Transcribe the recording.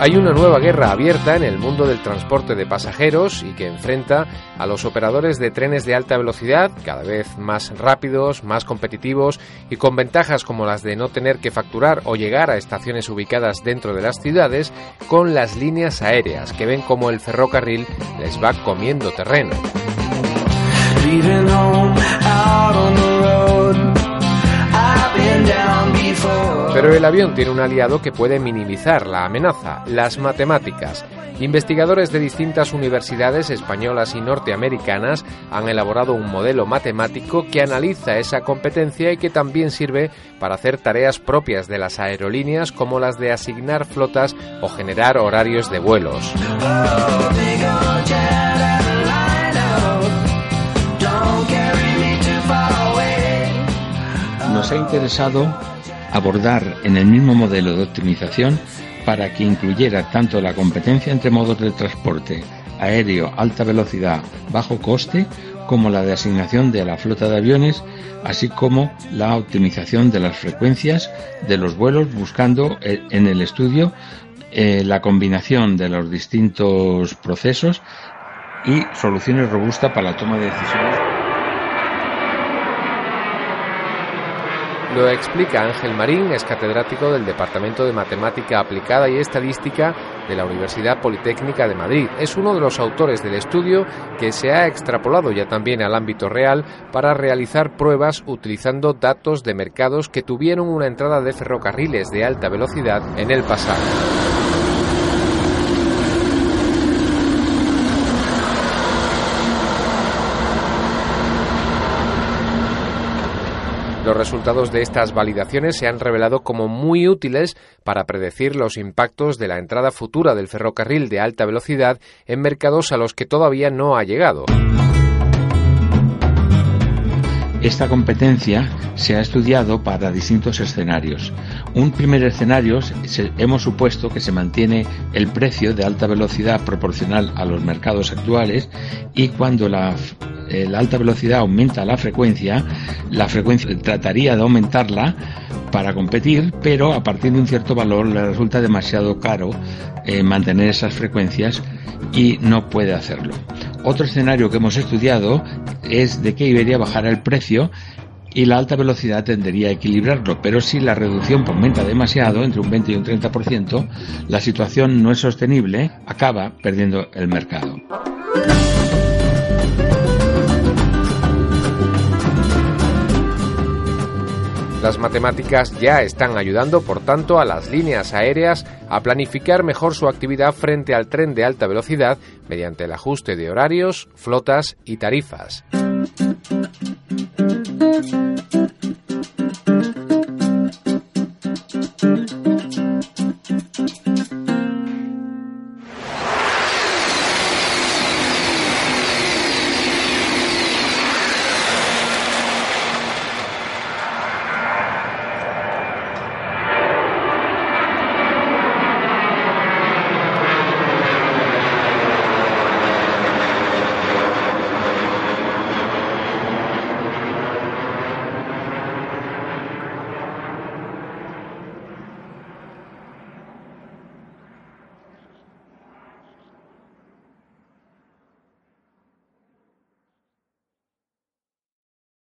Hay una nueva guerra abierta en el mundo del transporte de pasajeros y que enfrenta a los operadores de trenes de alta velocidad, cada vez más rápidos, más competitivos y con ventajas como las de no tener que facturar o llegar a estaciones ubicadas dentro de las ciudades, con las líneas aéreas que ven como el ferrocarril les va comiendo terreno. Pero el avión tiene un aliado que puede minimizar la amenaza, las matemáticas. Investigadores de distintas universidades españolas y norteamericanas han elaborado un modelo matemático que analiza esa competencia y que también sirve para hacer tareas propias de las aerolíneas como las de asignar flotas o generar horarios de vuelos. Nos ha interesado abordar en el mismo modelo de optimización para que incluyera tanto la competencia entre modos de transporte aéreo, alta velocidad, bajo coste, como la de asignación de la flota de aviones, así como la optimización de las frecuencias de los vuelos, buscando eh, en el estudio eh, la combinación de los distintos procesos y soluciones robustas para la toma de decisiones. Lo explica Ángel Marín, es catedrático del Departamento de Matemática Aplicada y Estadística de la Universidad Politécnica de Madrid. Es uno de los autores del estudio que se ha extrapolado ya también al ámbito real para realizar pruebas utilizando datos de mercados que tuvieron una entrada de ferrocarriles de alta velocidad en el pasado. Los resultados de estas validaciones se han revelado como muy útiles para predecir los impactos de la entrada futura del ferrocarril de alta velocidad en mercados a los que todavía no ha llegado. Esta competencia se ha estudiado para distintos escenarios. Un primer escenario hemos supuesto que se mantiene el precio de alta velocidad proporcional a los mercados actuales y cuando la, eh, alta velocidad aumenta la frecuencia, la frecuencia trataría de aumentarla para competir, pero a partir de un cierto valor le resulta demasiado caro eh, mantener esas frecuencias y no puede hacerlo. Otro escenario que hemos estudiado es de que Iberia bajara el precio y la alta velocidad tendería a equilibrarlo, pero si la reducción aumenta demasiado, entre un 20 y un 30%, la situación no es sostenible, acaba perdiendo el mercado. Las matemáticas ya están ayudando, por tanto, a las líneas aéreas a planificar mejor su actividad frente al tren de alta velocidad mediante el ajuste de horarios, flotas y tarifas.